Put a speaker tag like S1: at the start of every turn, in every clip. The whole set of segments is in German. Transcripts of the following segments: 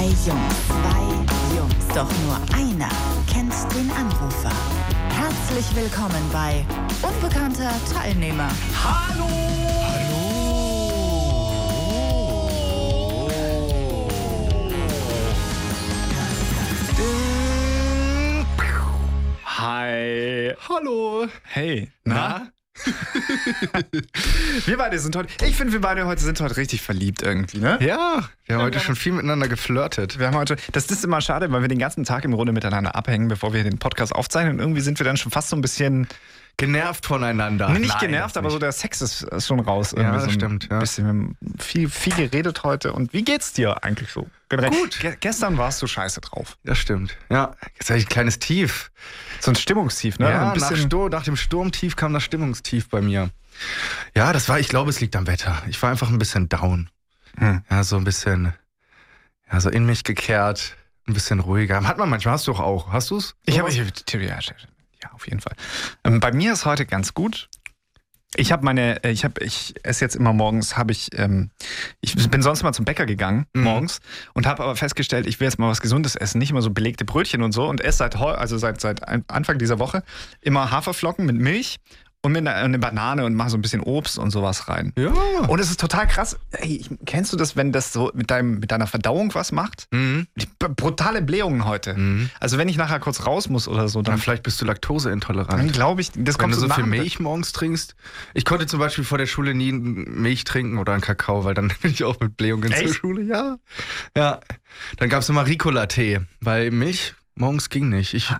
S1: Zwei Jungs, zwei Jungs. Doch nur einer kennt den Anrufer. Herzlich willkommen bei Unbekannter Teilnehmer.
S2: Hallo!
S3: Hi.
S2: Hallo!
S3: Hey.
S2: Na?
S3: wir beide sind heute. Ich finde, wir beide heute sind heute richtig verliebt irgendwie, ne?
S2: Ja, wir haben heute schon viel miteinander geflirtet.
S3: Wir haben heute. Das ist immer schade, weil wir den ganzen Tag im Grunde miteinander abhängen, bevor wir den Podcast aufzeichnen. Und irgendwie sind wir dann schon fast so ein bisschen.
S2: Genervt voneinander.
S3: Nee, nicht
S2: Nein,
S3: genervt, aber so
S2: nicht.
S3: der Sex ist, ist schon raus.
S2: Ja,
S3: Irgendwie
S2: das
S3: so
S2: stimmt, ja.
S3: Bisschen, wir haben viel, viel geredet heute. Und wie geht's dir eigentlich so? Generell?
S2: Gut.
S3: Ge gestern warst du scheiße drauf.
S2: Das stimmt. Ja, jetzt habe ich ein kleines Tief.
S3: So ein Stimmungstief, ne?
S2: Ja, nach,
S3: bisschen.
S2: Stur nach dem Sturmtief kam das Stimmungstief bei mir. Ja, das war, ich glaube, es liegt am Wetter. Ich war einfach ein bisschen down.
S3: Hm.
S2: Ja, so ein bisschen, ja, so in mich gekehrt, ein bisschen ruhiger. Hat man manchmal, hast du doch auch. Hast du es?
S3: Ich habe, ja, auf jeden Fall. Ähm, bei mir ist heute ganz gut. Ich habe meine, äh, ich habe, ich esse jetzt immer morgens, habe ich, ähm, ich bin sonst mal zum Bäcker gegangen
S2: Mhm.
S3: morgens und habe aber festgestellt, ich will jetzt mal was Gesundes essen, nicht immer so belegte Brötchen und so und esse seit, also seit, seit Anfang dieser Woche immer Haferflocken mit Milch und mit einer, eine Banane und mache so ein bisschen Obst und sowas rein.
S2: Ja.
S3: Und es ist total krass. Ey, ich- kennst du das, wenn das so mit, deinem, mit deiner Verdauung was macht?
S2: Mhm.
S3: Brutale Blähungen heute.
S2: Mhm.
S3: Also wenn ich nachher kurz raus muss oder so,
S2: Dann
S3: dann,
S2: vielleicht bist du
S3: dann
S2: laktoseintolerant.
S3: glaube ich, das
S2: Wenn
S3: kommt
S2: du so
S3: nah
S2: viel Milch morgens trinkst. Ich konnte zum Beispiel vor der Schule nie Milch trinken oder einen Kakao, weil dann bin ich auch mit Blähungen zur
S3: Echt?
S2: Schule. Ja. Ja. Dann gab es immer Ricola-Tee, weil Milch morgens ging nicht. Ich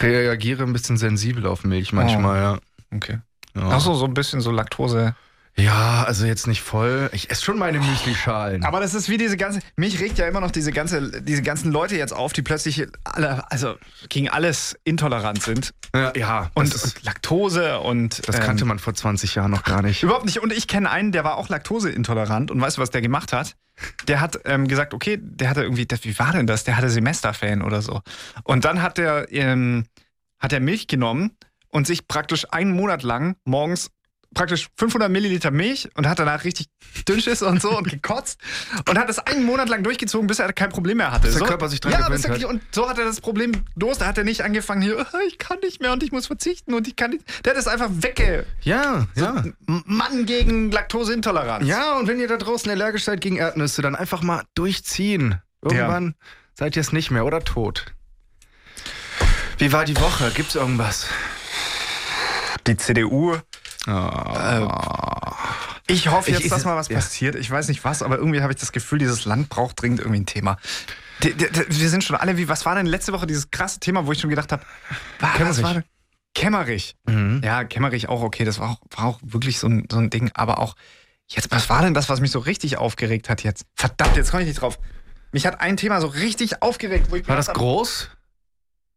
S2: reagiere ein bisschen sensibel auf Milch manchmal,
S3: Okay.
S2: ja.
S3: Ach so, so ein bisschen so Laktose.
S2: Ja, also jetzt nicht voll. Ich esse schon meine Müsli-Schalen.
S3: Aber das ist wie diese ganze. Mich regt ja immer noch diese ganze, diese ganzen Leute jetzt auf, die plötzlich alle, also gegen alles intolerant sind.
S2: Ja, ja
S3: Und,
S2: das,
S3: und Laktose und.
S2: das
S3: ähm,
S2: kannte man vor 20 Jahren noch gar nicht.
S3: Überhaupt nicht. Und ich kenne einen, der war auch laktoseintolerant. Und weißt du, was der gemacht hat? Der hat ähm, gesagt, okay, der hatte irgendwie, das, wie war denn das? Der hatte Semesterferien oder so. Und dann hat der, ähm, hat er Milch genommen und sich praktisch einen Monat lang morgens praktisch 500 Milliliter Milch und hat danach richtig Dünnschiss und so und gekotzt und hat das einen Monat lang durchgezogen, bis er kein Problem mehr hatte.
S2: Bis der
S3: so,
S2: Körper sich dran
S3: ja,
S2: gewöhnt
S3: bis er,
S2: hat.
S3: Und so hat er das Problem Durst. Da hat er nicht angefangen hier, ich kann nicht mehr und ich muss verzichten und ich kann nicht. Der hat es einfach wegge...
S2: Ja, ja.
S3: M- Mann gegen Laktoseintoleranz.
S2: Ja, und wenn ihr da draußen allergisch seid gegen Erdnüsse, dann einfach mal durchziehen. Irgendwann seid ihr es nicht mehr oder tot. Wie war die Woche? Gibt's irgendwas?
S3: Die CDU.
S2: Ah.
S3: Ich hoffe jetzt,
S2: ich-
S3: dass mal was
S2: ja.
S3: passiert. Ich weiß nicht was, aber irgendwie habe ich das Gefühl, dieses Land braucht dringend irgendwie ein Thema. D- d- d- Wir sind schon alle wie, was war denn letzte Woche dieses krasse Thema, wo ich schon gedacht habe, was war denn? Kemmerich.
S2: Mhm.
S3: Ja, Kemmerich auch okay, das war auch, war auch wirklich so ein, so ein Ding, aber auch jetzt, was war denn das, was mich so richtig aufgeregt hat jetzt? Verdammt, jetzt komme ich nicht drauf. Mich hat ein Thema so richtig aufgeregt, wo ich
S2: War das
S3: hab,
S2: groß?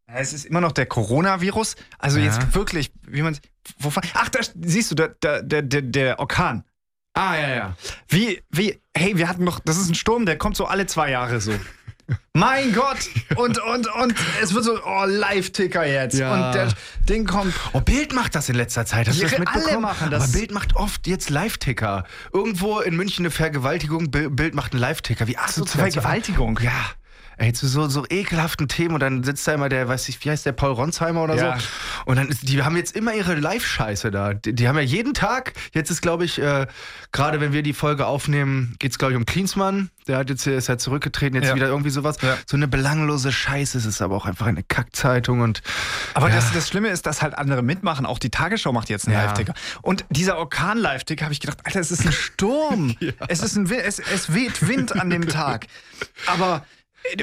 S3: Es ist immer noch der Coronavirus. Also
S2: Ja.
S3: jetzt wirklich, wie man. Wovon, ach, da siehst du, der, der, der, der- der Orkan.
S2: Ah, ja, ja.
S3: Wie, wie, hey, wir hatten noch, das ist ein Sturm, der kommt so alle zwei Jahre so. mein Gott! Und, und, und es wird so, oh, Live-Ticker jetzt.
S2: Ja.
S3: Und der Ding kommt.
S2: Oh, Bild macht das in letzter Zeit. Hast du das mitbekommen?
S3: alle machen das.
S2: Aber Bild macht oft jetzt Live-Ticker. Irgendwo in München eine Vergewaltigung, Bi- Bild macht einen Live-Ticker. Wie
S3: Ach so,
S2: asozial.
S3: zur Vergewaltigung.
S2: Ja. Ey, zu so, so ekelhaften Themen und dann sitzt da immer der, weiß ich, wie heißt der, Paul Ronsheimer oder
S3: Ja.
S2: so. Und dann, ist, die haben jetzt immer ihre Live-Scheiße da. Die, die haben ja jeden Tag, jetzt ist glaube ich, äh, gerade wenn wir die Folge aufnehmen, geht es glaube ich um Klinsmann. Der hat jetzt, ist ja zurückgetreten, jetzt
S3: Ja.
S2: wieder irgendwie sowas.
S3: Ja.
S2: So eine belanglose Scheiße. Es ist aber auch einfach eine Kackzeitung und
S3: Aber das, das Schlimme ist, dass halt andere mitmachen. Auch die Tagesschau macht jetzt einen. Live-Ticker. Und dieser Orkan-Live-Ticker habe ich gedacht, Alter, es ist ein Sturm. es, ist ein, es, es weht Wind an dem Tag. Aber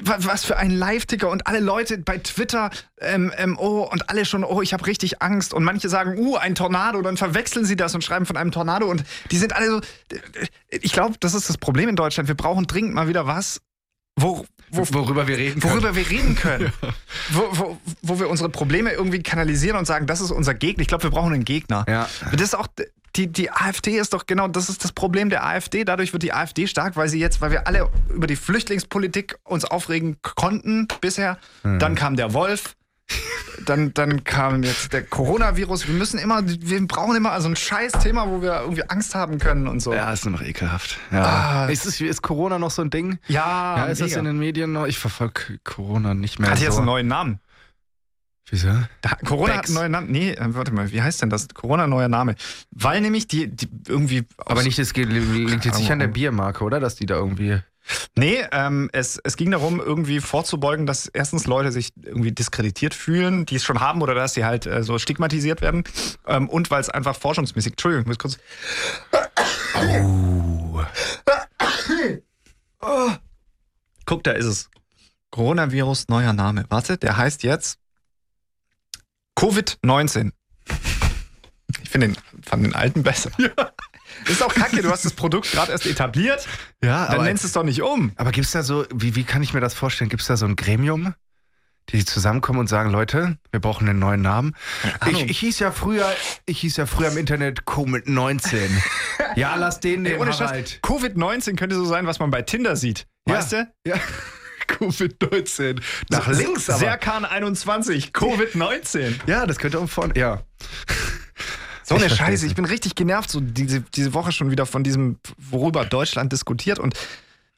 S3: was für ein Live-Ticker und alle Leute bei Twitter, ähm, ähm, oh, und alle schon, oh, ich habe richtig Angst. Und manche sagen, uh, ein Tornado, dann verwechseln sie das und schreiben von einem Tornado. Und die sind alle so. Ich glaube, das ist das Problem in Deutschland. Wir brauchen dringend mal wieder was, wo, wo,
S2: worüber wir reden können.
S3: worüber wir reden können. wo, wo, wo wir unsere Probleme irgendwie kanalisieren und sagen, das ist unser Gegner. Ich glaube, wir brauchen einen Gegner.
S2: Ja.
S3: Das ist auch, die, die AfD ist doch genau, das ist das Problem der AfD. Dadurch wird die AfD stark, weil sie jetzt, weil wir alle über die Flüchtlingspolitik uns aufregen konnten bisher.
S2: Hm.
S3: Dann kam der Wolf. dann, dann kam jetzt der Coronavirus. Wir müssen immer, wir brauchen immer so ein scheiß Thema, wo wir irgendwie Angst haben können und so.
S2: Ja, ist nur noch ekelhaft. Ja.
S3: Ah.
S2: Ist, es, ist Corona noch so ein Ding?
S3: Ja,
S2: Ja, ist das
S3: mega.
S2: in den Medien noch? Ich verfolge Corona nicht mehr.
S3: Hat
S2: so.
S3: jetzt einen neuen Namen.
S2: Wieso?
S3: Da, Corona hat
S2: Bex.
S3: einen neuen Namen. Nee, äh, warte mal, wie heißt denn das? Corona neuer Name. Weil nämlich die, die irgendwie.
S2: Aber nicht, das liegt jetzt nicht an der. Biermarke, oder? Dass die da irgendwie.
S3: Nee, ähm, es, es ging darum, irgendwie vorzubeugen, dass erstens Leute sich irgendwie diskreditiert fühlen, die es schon haben oder dass sie halt äh, so stigmatisiert werden. Ähm, und weil es einfach forschungsmäßig. Entschuldigung, ich muss kurz. Oh. Guck, da ist es. Coronavirus, neuer Name. Warte, der heißt jetzt Covid-19. Ich finde den, fand den alten besser. Ist auch kacke, du hast das Produkt gerade erst etabliert,
S2: Ja,
S3: dann
S2: aber,
S3: nennst du es doch nicht um.
S2: aber gibt es da so, wie, wie kann ich mir das vorstellen? Gibt es da so ein Gremium, die zusammenkommen und sagen, Leute, wir brauchen einen neuen Namen? Ich, ich hieß ja früher, ich hieß ja früher im Internet Covid-19. ja, lass den nehmen,
S3: ohne
S2: Harald.
S3: Covid-19 könnte so sein, was man bei Tinder sieht.
S2: Ja.
S3: Weißt du?
S2: Ja. Covid-19. Nach links aber.
S3: Serkan 21, Covid-19.
S2: ja, das könnte auch vorne. Ja.
S3: So eine Scheiße. Ich bin richtig genervt, so diese, diese Woche schon wieder von diesem, worüber Deutschland diskutiert und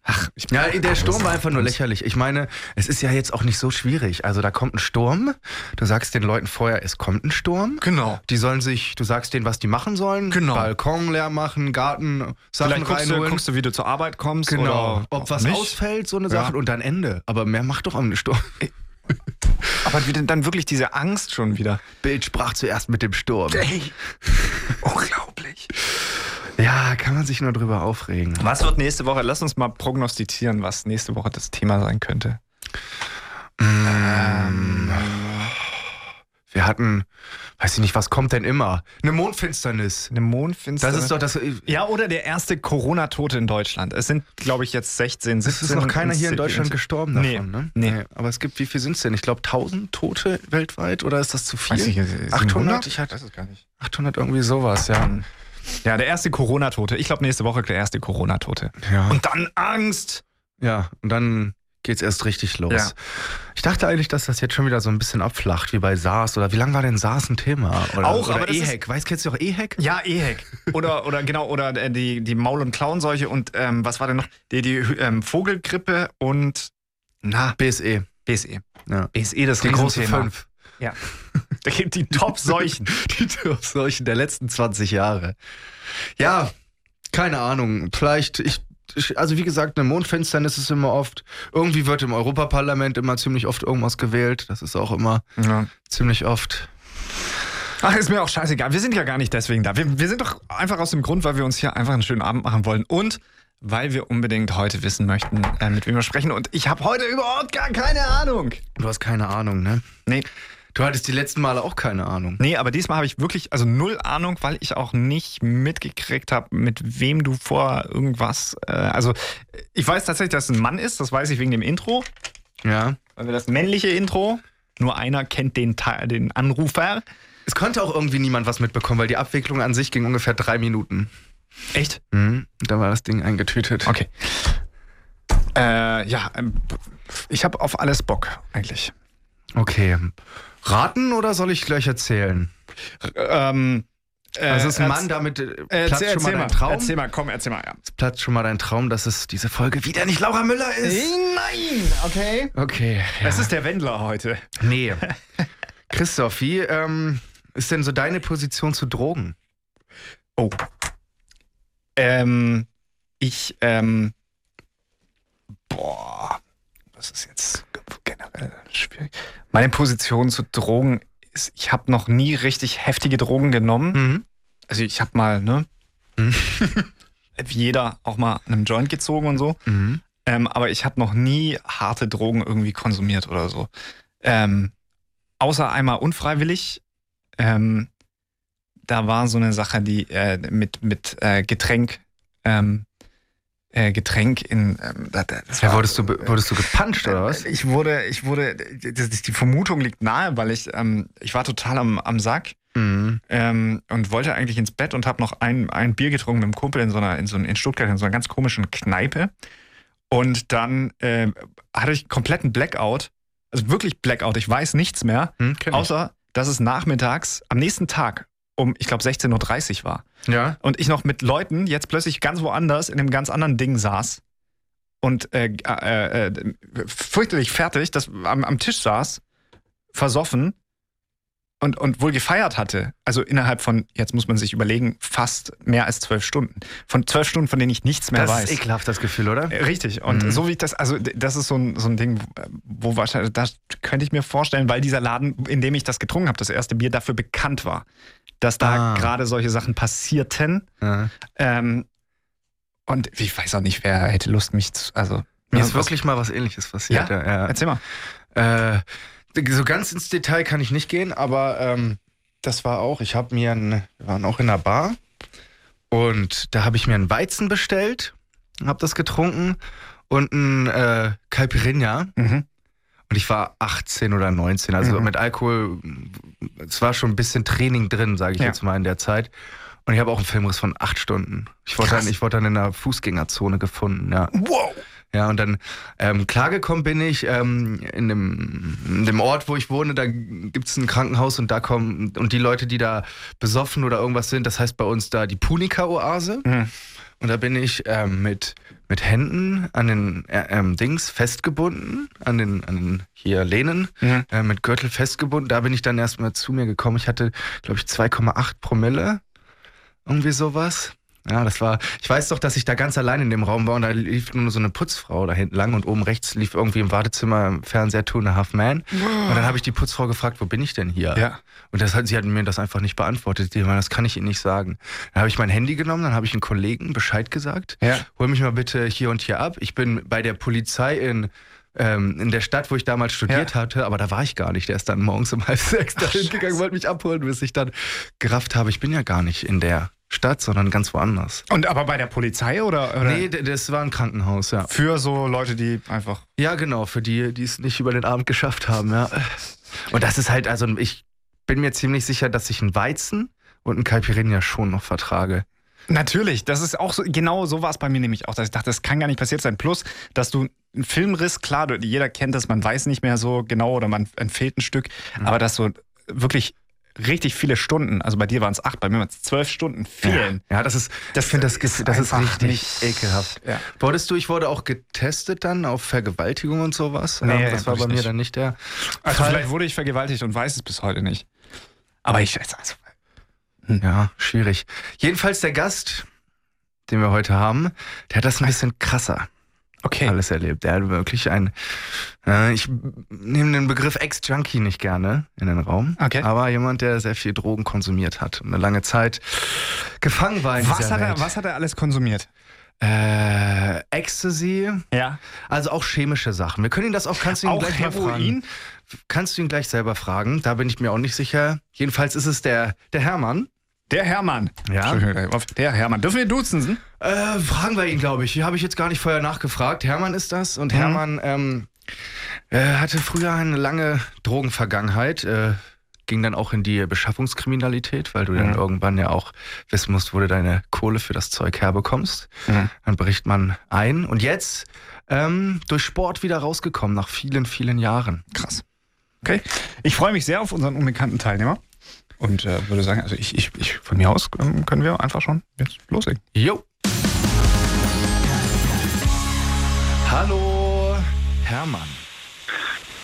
S3: ach, ich
S2: Ja, der Sturm war einfach nur lächerlich. Ich meine, es ist ja jetzt auch nicht so schwierig. Also da kommt ein Sturm. Du sagst den Leuten vorher, es kommt ein Sturm.
S3: Genau.
S2: Die sollen sich, du sagst denen, was die machen sollen.
S3: Genau.
S2: Balkon leer machen, Garten, Sachen
S3: Vielleicht guckst du,
S2: reinholen.
S3: guckst du, wie du zur Arbeit kommst.
S2: genau. Ob was
S3: nicht.
S2: ausfällt, so eine
S3: Ja.
S2: Sache und dann Ende. Aber mehr macht doch am Sturm.
S3: Aber dann wirklich diese Angst schon wieder.
S2: Bild sprach zuerst mit dem Sturm.
S3: Ey, unglaublich.
S2: Ja, kann man sich nur drüber aufregen.
S3: Was wird nächste Woche? Lass uns mal prognostizieren, was nächste Woche das Thema sein könnte.
S2: Ähm, wir hatten, weiß ich nicht, was kommt denn immer? Eine Mondfinsternis.
S3: Eine Mondfinsternis.
S2: Das ist doch das.
S3: Ja, oder der erste Corona-Tote in Deutschland. Es sind, glaube ich, jetzt 16, 17.
S2: Es ist noch keiner hier in Deutschland gestorben
S3: Nee,
S2: davon, ne?
S3: nee.
S2: Aber es gibt, wie viel sind es denn? Ich glaube 1000 Tote weltweit oder ist das zu viel?
S3: Weiß ich, sind
S2: 800?
S3: 100? Ich weiß es gar nicht.
S2: 800 irgendwie sowas, ja.
S3: Ja, der erste Corona-Tote. Ich glaube, nächste Woche der erste Corona-Tote.
S2: Ja.
S3: Und dann Angst.
S2: ja, und dann geht's erst richtig los.
S3: Ja.
S2: Ich dachte eigentlich, dass das jetzt schon wieder so ein bisschen abflacht, wie bei SARS. Oder wie lange war denn SARS ein Thema? Oder,
S3: Auch,
S2: oder
S3: aber
S2: EHEC. Weißt kennst du auch EHEC?
S3: Ja, EHEC. Oder, oder genau, oder äh, die, die Maul- und Klauenseuche und ähm, was war denn noch? Die, die ähm, Vogelgrippe und na,
S2: BSE.
S3: BSE.
S2: Ja.
S3: BSE, das
S2: Die große. Fünf.
S3: Ja. Da gibt die Top-Seuchen.
S2: Die Seuchen der letzten 20 Jahre. Ja, keine Ahnung. Vielleicht, ich, ich- also wie gesagt, eine Mondfinsternis ist immer oft. Irgendwie wird im Europaparlament immer ziemlich oft irgendwas gewählt. Das ist auch immer
S3: ja.
S2: ziemlich oft.
S3: Ach, ist mir auch scheißegal. Wir sind ja gar nicht deswegen da. Wir, wir sind doch einfach aus dem Grund, weil wir uns hier einfach einen schönen Abend machen wollen und weil wir unbedingt heute wissen möchten, äh, mit wem wir sprechen. Und ich habe heute überhaupt gar keine Ahnung.
S2: Du hast keine Ahnung, ne?
S3: Nee.
S2: Du hattest die letzten Male auch keine Ahnung.
S3: Nee, aber diesmal habe ich wirklich, also null Ahnung, weil ich auch nicht mitgekriegt habe, mit wem du vor irgendwas. Äh, also, ich weiß tatsächlich, dass es ein Mann ist, das weiß ich wegen dem Intro.
S2: Ja.
S3: Also das männliche Intro. Nur einer kennt den, den Anrufer.
S2: Es konnte auch irgendwie niemand was mitbekommen, weil die Abwicklung an sich ging ungefähr drei Minuten.
S3: Echt?
S2: Mhm. Dann war das Ding eingetütet.
S3: Okay. Äh, ja, ähm, ich habe auf alles Bock, eigentlich.
S2: Okay. Raten oder soll ich gleich erzählen?
S3: Ähm, äh,
S2: Also ist ein Mann damit äh,
S3: äh,
S2: platzt
S3: erzähl,
S2: schon mal dein
S3: mal,
S2: Traum?
S3: erzähl mal, komm, erzähl mal. Ja.
S2: Platzt schon mal dein Traum, dass es diese Folge wieder nicht Laura Müller ist?
S3: Nein, okay.
S2: Okay. Ja.
S3: Es ist der Wendler heute.
S2: nee. Christoph, wie ähm, ist denn so deine Position zu Drogen?
S3: Oh. Ähm, ich, ähm, boah, das ist jetzt generell schwierig. Meine Position zu Drogen ist, ich habe noch nie richtig heftige Drogen genommen.
S2: Mhm.
S3: Also ich habe mal, ne,
S2: Mhm.
S3: wie jeder auch mal einen Joint gezogen und so.
S2: Mhm.
S3: Ähm, aber ich habe noch nie harte Drogen irgendwie konsumiert oder so. Ähm, außer einmal unfreiwillig. Ähm, da war so eine Sache, die äh, mit, mit äh, Getränk, ähm, äh, Getränk in. Ähm, da- da- das
S2: Ja,
S3: war-
S2: wurdest du, be- wurdest du gepuncht oder was?
S3: Ich wurde, ich wurde, das, die Vermutung liegt nahe, weil ich, ähm, ich war total am, am Sack
S2: Mhm.
S3: ähm, und wollte eigentlich ins Bett und habe noch ein, ein Bier getrunken mit einem Kumpel in so einer, in so in Stuttgart in so einer ganz komischen Kneipe. Und dann äh, hatte ich kompletten Blackout, Also wirklich Blackout. Ich weiß nichts mehr,
S2: Hm, ich.
S3: außer dass es nachmittags am nächsten Tag um, ich glaube, 16.30 Uhr war.
S2: Ja.
S3: Und ich noch mit Leuten jetzt plötzlich ganz woanders in einem ganz anderen Ding saß und äh, äh, äh, fürchterlich fertig, das am, am Tisch saß, versoffen und, und wohl gefeiert hatte. Also innerhalb von, jetzt muss man sich überlegen, fast mehr als zwölf Stunden. Von zwölf Stunden, von denen ich nichts mehr
S2: Das
S3: weiß.
S2: ist ekelhaft, das Gefühl, oder?
S3: Äh, Richtig. Und
S2: Mhm.
S3: so wie ich das, also das ist so ein, so ein Ding, wo wahrscheinlich, das könnte ich mir vorstellen, weil dieser Laden, in dem ich das getrunken habe, das erste Bier, dafür bekannt war, dass da
S2: Ah.
S3: gerade solche Sachen passierten.
S2: Ja.
S3: Ähm, und ich weiß auch nicht, wer hätte Lust, mich zu, also.
S2: Mir
S3: ja,
S2: ist wirklich mal was ähnliches passiert.
S3: Ja?
S2: Ja?
S3: Erzähl mal.
S2: Äh, so ganz ins Detail kann ich nicht gehen, aber ähm, das war auch, ich habe mir, ein, wir waren auch in einer Bar und da habe ich mir einen Weizen bestellt, habe das getrunken und ein äh, Caipirinha
S3: Mhm.
S2: und ich war 18 oder 19, also
S3: Mhm.
S2: mit Alkohol, es war schon ein bisschen Training drin, sage ich
S3: Ja.
S2: jetzt mal in der Zeit. Und ich habe auch einen Filmriss von acht Stunden. Ich wurde, dann, ich wurde dann in einer Fußgängerzone gefunden, ja.
S3: Wow.
S2: Ja, und dann ähm, klargekommen bin ich ähm, in, dem, in dem Ort, wo ich wohne, da gibt es ein Krankenhaus und da kommen, und die Leute, die da besoffen oder irgendwas sind, das heißt bei uns da die Punika-Oase.
S3: Mhm.
S2: Und da bin ich ähm, mit, mit Händen an den äh, ähm, Dings festgebunden, an den, an den hier Lehnen,
S3: Mhm.
S2: äh, mit Gürtel festgebunden. Da bin ich dann erstmal zu mir gekommen. Ich hatte, glaube ich, 2,8 Promille. Irgendwie sowas. Ja, das war, ich weiß doch, dass ich da ganz allein in dem Raum war und da lief nur so eine Putzfrau da hinten lang und oben rechts lief irgendwie im Badezimmer im Fernseher Two and a Half Man. Und dann habe ich die Putzfrau gefragt, wo bin ich denn hier?
S3: Ja.
S2: Und das hat, sie hat mir das einfach nicht beantwortet. Die meinte, das kann ich Ihnen nicht sagen. Dann habe ich mein Handy genommen, dann habe ich einen Kollegen Bescheid gesagt.
S3: Ja.
S2: Hol mich mal bitte hier und hier ab. Ich bin bei der Polizei in, ähm, in der Stadt, wo ich damals studiert
S3: Ja.
S2: hatte, aber da war ich gar nicht. Der ist dann morgens um halb sechs dahin gegangen, wollte mich abholen, bis ich dann gerafft habe, ich bin ja gar nicht in der Stadt, sondern ganz woanders.
S3: Und aber bei der Polizei oder? oder
S2: Nee, das war ein Krankenhaus, ja.
S3: Für so Leute, die einfach.
S2: Ja, genau, für die, die es nicht über den Abend geschafft haben, ja. Und das ist halt, also ich bin mir ziemlich sicher, dass ich einen Weizen und einen Caipirinha schon noch vertrage.
S3: Natürlich, das ist auch so, genau so war es bei mir nämlich auch, dass ich dachte, das kann gar nicht passiert sein. Plus, dass du einen Filmriss, klar, jeder kennt das, man weiß nicht mehr so genau oder man empfiehlt ein Stück,
S2: Mhm.
S3: aber dass so wirklich richtig viele Stunden, also bei dir waren es acht, bei mir waren es zwölf Stunden fehlen.
S2: Ja, das ist,
S3: Das
S2: ich finde das,
S3: ist
S2: das ist richtig ekelhaft.
S3: Ja.
S2: Wurdest du, ich wurde auch getestet dann auf Vergewaltigung und sowas.
S3: Nee,
S2: Ähm, das war bei mir
S3: nicht.
S2: dann nicht der.
S3: Also
S2: Fall.
S3: vielleicht wurde ich vergewaltigt und weiß es bis heute nicht. Aber ich also,
S2: Ja, schwierig. Jedenfalls der Gast, den wir heute haben, der hat das ein bisschen krasser
S3: okay.
S2: alles erlebt. Der hat wirklich ein, äh, ich nehme den Begriff Ex-Junkie nicht gerne in den Raum,
S3: Okay.
S2: aber jemand, der sehr viel Drogen konsumiert hat und eine lange Zeit gefangen war in
S3: Was
S2: dieser
S3: hat, er,
S2: Welt.
S3: was hat er alles konsumiert?
S2: Äh, Ecstasy,
S3: Ja.
S2: also auch chemische Sachen. Wir können ihn das auch, kannst du ihn
S3: Auch
S2: gleich mal fragen.
S3: Heroin?
S2: Kannst du ihn gleich selber fragen, da bin ich mir auch nicht sicher. Jedenfalls ist es der, der Hermann.
S3: Der Hermann.
S2: Ja.
S3: Der Hermann. Dürfen wir duzen?
S2: Äh, fragen wir ihn, glaube ich. Hier habe ich jetzt gar nicht vorher nachgefragt. Hermann ist das und
S3: Mhm.
S2: Hermann ähm, äh, hatte früher eine lange Drogenvergangenheit. Äh, ging dann auch in die Beschaffungskriminalität, weil du dann
S3: Mhm.
S2: irgendwann ja auch wissen musst, wo du deine Kohle für das Zeug herbekommst.
S3: Mhm.
S2: Dann bricht man ein und jetzt ähm, durch Sport wieder rausgekommen nach vielen, vielen Jahren.
S3: Krass. Okay. Ich freue mich sehr auf unseren unbekannten Teilnehmer. Und äh, würde sagen, also ich, ich, ich von mir aus ähm, können wir einfach schon jetzt loslegen.
S2: Jo. Hallo, Hermann.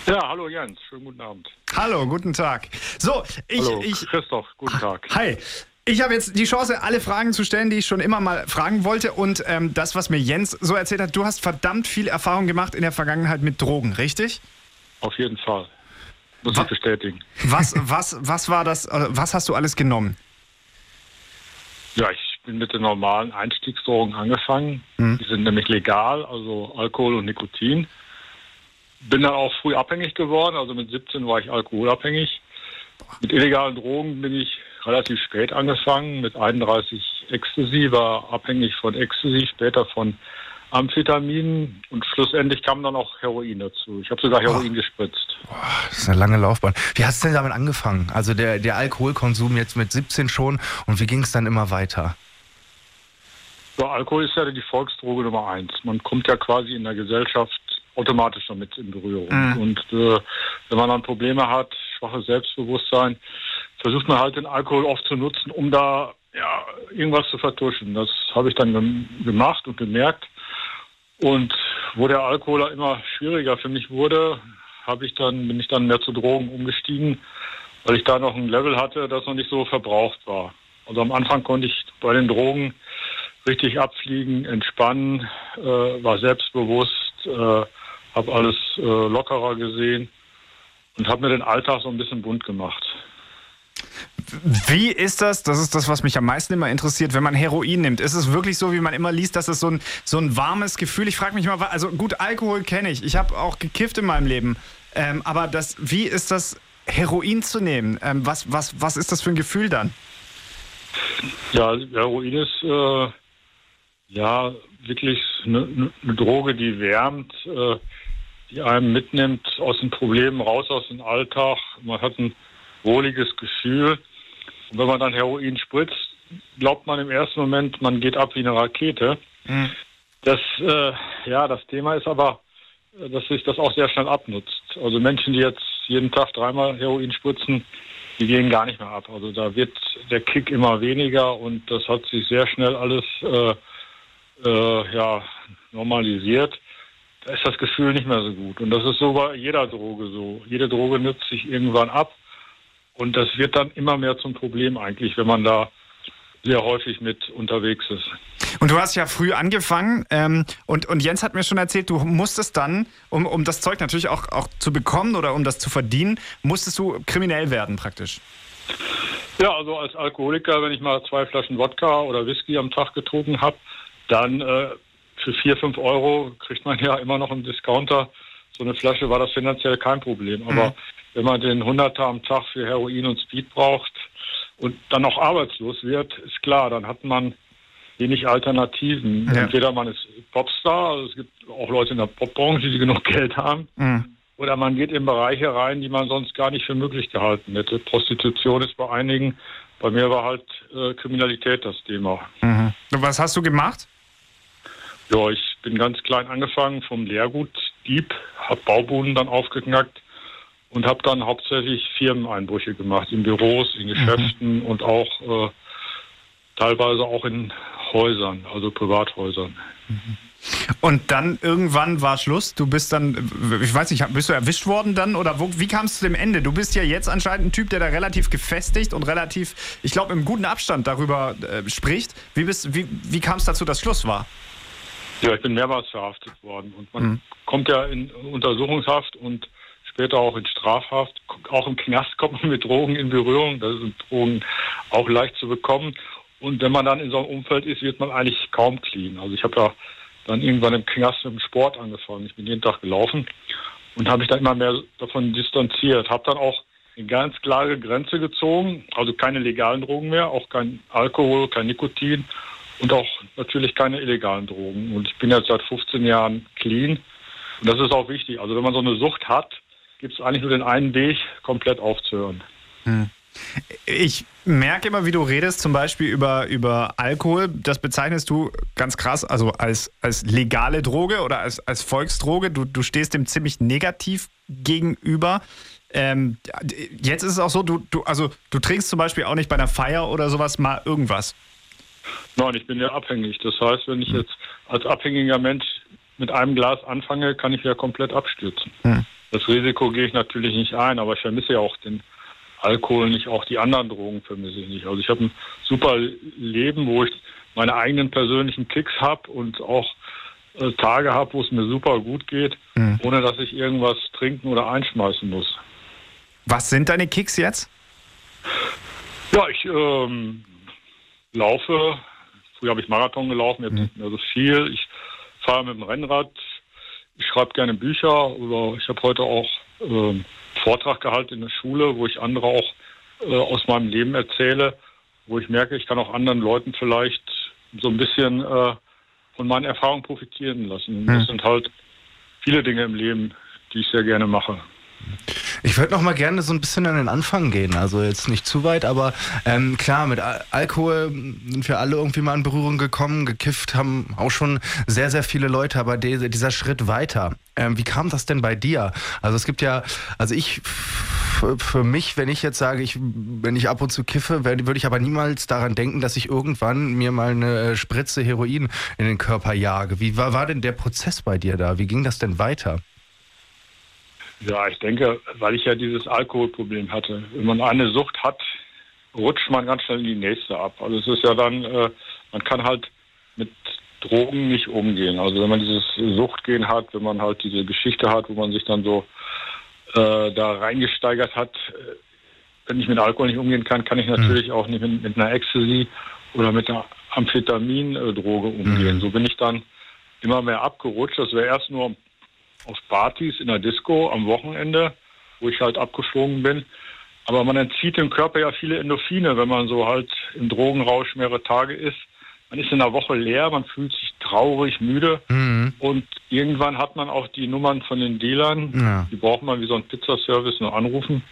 S4: Ja, hallo Jens, schönen guten Abend.
S3: Hallo, guten Tag. So, ich,
S4: hallo
S3: ich,
S4: Christoph, guten Tag.
S3: Hi. Ich habe jetzt die Chance, alle Fragen zu stellen, die ich schon immer mal fragen wollte. Und ähm, das, was mir Jens so erzählt hat, du hast verdammt viel Erfahrung gemacht in der Vergangenheit mit Drogen, richtig?
S4: Auf jeden Fall. Muss ich bestätigen.
S3: Was, was, was war das, äh, was hast du alles genommen?
S4: Ja, ich bin mit den normalen Einstiegsdrogen angefangen.
S3: Mhm.
S4: Die sind nämlich legal, also Alkohol und Nikotin. Bin dann auch früh abhängig geworden, also mit 17 war ich alkoholabhängig. Mit illegalen Drogen bin ich relativ spät angefangen, mit 31 Ecstasy, war abhängig von Ecstasy, später von Amphetaminen und schlussendlich kam dann auch Heroin dazu. Ich habe sogar Heroin gespritzt.
S2: Das ist eine lange Laufbahn. Wie hast du denn damit angefangen? Also der, der Alkoholkonsum jetzt mit 17 schon und wie ging es dann immer weiter?
S4: So, Alkohol ist ja die Volksdroge Nummer eins. Man kommt ja quasi in der Gesellschaft automatisch damit in Berührung. Mhm. Und äh, wenn man dann Probleme hat, schwaches Selbstbewusstsein, versucht man halt den Alkohol oft zu nutzen, um da ja, irgendwas zu vertuschen. Das habe ich dann gemacht und gemerkt. Und wo der Alkohol immer schwieriger für mich wurde, habe ich dann, bin ich dann mehr zu Drogen umgestiegen, weil ich da noch ein Level hatte, das noch nicht so verbraucht war. Also am Anfang konnte ich bei den Drogen richtig abfliegen, entspannen, äh, war selbstbewusst, äh, habe alles äh, lockerer gesehen und habe mir den Alltag so ein bisschen bunt gemacht.
S3: Wie ist das? Das ist das, was mich am meisten immer interessiert, wenn man Heroin nimmt. Ist es wirklich so, wie man immer liest, dass es so ein, so ein warmes Gefühl? Ich frage mich mal, also gut, Alkohol kenne ich. Ich habe auch gekifft in meinem Leben. Ähm, aber das, wie ist das, Heroin zu nehmen? Ähm, was, was, was ist das für ein Gefühl dann?
S4: Ja, Heroin ist äh, ja wirklich eine, eine, Droge, die wärmt, äh, die einem mitnimmt aus den Problemen raus aus dem Alltag. Man hat ein wohliges Gefühl. Und wenn man dann Heroin spritzt, glaubt man im ersten Moment, man geht ab wie eine Rakete. Mhm. Das, äh, ja, das Thema ist aber, dass sich das auch sehr schnell abnutzt. Also Menschen, die jetzt jeden Tag dreimal Heroin spritzen, die gehen gar nicht mehr ab. Also da wird der Kick immer weniger und das hat sich sehr schnell alles äh, äh, ja, normalisiert. Da ist das Gefühl nicht mehr so gut. Und das ist so bei jeder Droge so. Jede Droge nützt sich irgendwann ab und das wird dann immer mehr zum Problem eigentlich, wenn man da sehr häufig mit unterwegs ist.
S3: Und du hast ja früh angefangen ähm, und, und Jens hat mir schon erzählt, du musstest dann, um, um das Zeug natürlich auch, auch zu bekommen oder um das zu verdienen, musstest du kriminell werden praktisch.
S4: Ja, also als Alkoholiker, wenn ich mal zwei Flaschen Wodka oder Whisky am Tag getrunken habe, dann äh, für vier, fünf Euro kriegt man ja immer noch einen Discounter. So eine Flasche war das finanziell kein Problem. Aber mhm. Wenn man den Hunderter am Tag für Heroin und Speed braucht, und dann auch arbeitslos wird, ist klar, dann hat man wenig Alternativen. Ja. Entweder man ist Popstar, also es gibt auch Leute in der Popbranche, die genug Geld haben, mhm. oder man geht in Bereiche rein, die man sonst gar nicht für möglich gehalten hätte. Prostitution ist bei einigen, bei mir war halt äh, Kriminalität das Thema.
S3: Mhm. Was hast du gemacht?
S4: Ja, ich bin ganz klein angefangen vom Lehrgut Dieb, habe Baubuden dann aufgeknackt und habe dann hauptsächlich Firmeneinbrüche gemacht, in Büros, in Geschäften mhm. und auch äh, teilweise auch in Häusern, also Privathäusern.
S3: Mhm. Und dann irgendwann war Schluss. Du bist dann, ich weiß nicht, bist du erwischt worden dann oder wo, wie kam es zu dem Ende? Du bist ja jetzt anscheinend ein Typ, der da relativ gefestigt und relativ, ich glaube, im guten Abstand darüber äh, spricht. Wie, wie, wie kam es dazu, dass Schluss war?
S4: Ja, ich bin mehrmals verhaftet worden und man mhm. kommt ja in Untersuchungshaft und später auch in Strafhaft. Auch im Knast kommt man mit Drogen in Berührung. Da sind Drogen auch leicht zu bekommen. Und wenn man dann in so einem Umfeld ist, wird man eigentlich kaum clean. Also ich habe ja dann irgendwann im Knast mit dem Sport angefangen. Ich bin jeden Tag gelaufen und habe mich dann immer mehr davon distanziert. Habe dann auch eine ganz klare Grenze gezogen. Also keine legalen Drogen mehr, auch kein Alkohol, kein Nikotin und auch natürlich keine illegalen Drogen. Und ich bin jetzt seit 15 Jahren clean. Und das ist auch wichtig. Also wenn man so eine Sucht hat, gibt es eigentlich nur den einen Weg, komplett aufzuhören. Hm.
S3: Ich merke immer, wie du redest, zum Beispiel über, über Alkohol. Das bezeichnest du ganz krass, also als, als legale Droge oder als, als Volksdroge. Du, du stehst dem ziemlich negativ gegenüber. Ähm, jetzt ist es auch so, du, du, also, du trinkst zum Beispiel auch nicht bei einer Feier oder sowas mal irgendwas.
S4: Nein, ich bin ja abhängig. Das heißt, wenn ich hm. jetzt als abhängiger Mensch mit einem Glas anfange, kann ich ja komplett abstürzen. Hm. Das Risiko gehe ich natürlich nicht ein, aber ich vermisse ja auch den Alkohol nicht, auch die anderen Drogen vermisse ich nicht. Also ich habe ein super Leben, wo ich meine eigenen persönlichen Kicks habe und auch äh, Tage habe, wo es mir super gut geht, mhm. ohne dass ich irgendwas trinken oder einschmeißen muss.
S3: Was sind deine Kicks jetzt?
S4: Ja, ich ähm, laufe. Früher habe ich Marathon gelaufen, jetzt mhm. nicht mehr so viel. Ich fahre mit dem Rennrad ich schreibe gerne Bücher oder ich habe heute auch äh, Vortrag gehalten in der Schule, wo ich andere auch äh, aus meinem Leben erzähle, wo ich merke, ich kann auch anderen Leuten vielleicht so ein bisschen äh, von meinen Erfahrungen profitieren lassen. Hm. Das sind halt viele Dinge im Leben, die ich sehr gerne mache.
S2: Ich würde noch mal gerne so ein bisschen an den Anfang gehen. Also jetzt nicht zu weit, aber ähm, klar, mit Al Alkohol sind wir alle irgendwie mal in Berührung gekommen. Gekifft haben auch schon sehr, sehr viele Leute, aber die, dieser Schritt weiter. Ähm, wie kam das denn bei dir? Also es gibt ja, also ich für mich, wenn ich jetzt sage, ich, wenn ich ab und zu kiffe, würde ich aber niemals daran denken, dass ich irgendwann mir mal eine Spritze Heroin in den Körper jage. Wie war, war denn der Prozess bei dir da? Wie ging das denn weiter?
S4: Ja, ich denke, weil ich ja dieses Alkoholproblem hatte. Wenn man eine Sucht hat, rutscht man ganz schnell in die nächste ab. Also es ist ja dann, äh, man kann halt mit Drogen nicht umgehen. Also wenn man dieses Suchtgehen hat, wenn man halt diese Geschichte hat, wo man sich dann so äh, da reingesteigert hat, äh, wenn ich mit Alkohol nicht umgehen kann, kann ich hm. natürlich mhm. auch nicht mit, mit, einer Ecstasy oder mit einer Amphetamindroge umgehen. Mhm. So bin ich dann immer mehr abgerutscht. Das wäre erst nur auf Partys in der Disco am Wochenende, wo ich halt abgeflogen bin. Aber man entzieht dem Körper ja viele Endorphine, wenn man so halt im Drogenrausch mehrere Tage ist. Man ist in der Woche leer, man fühlt sich traurig, müde mhm. und irgendwann hat man auch die Nummern von den Dealern. Ja. Die braucht man wie so ein Pizzaservice nur anrufen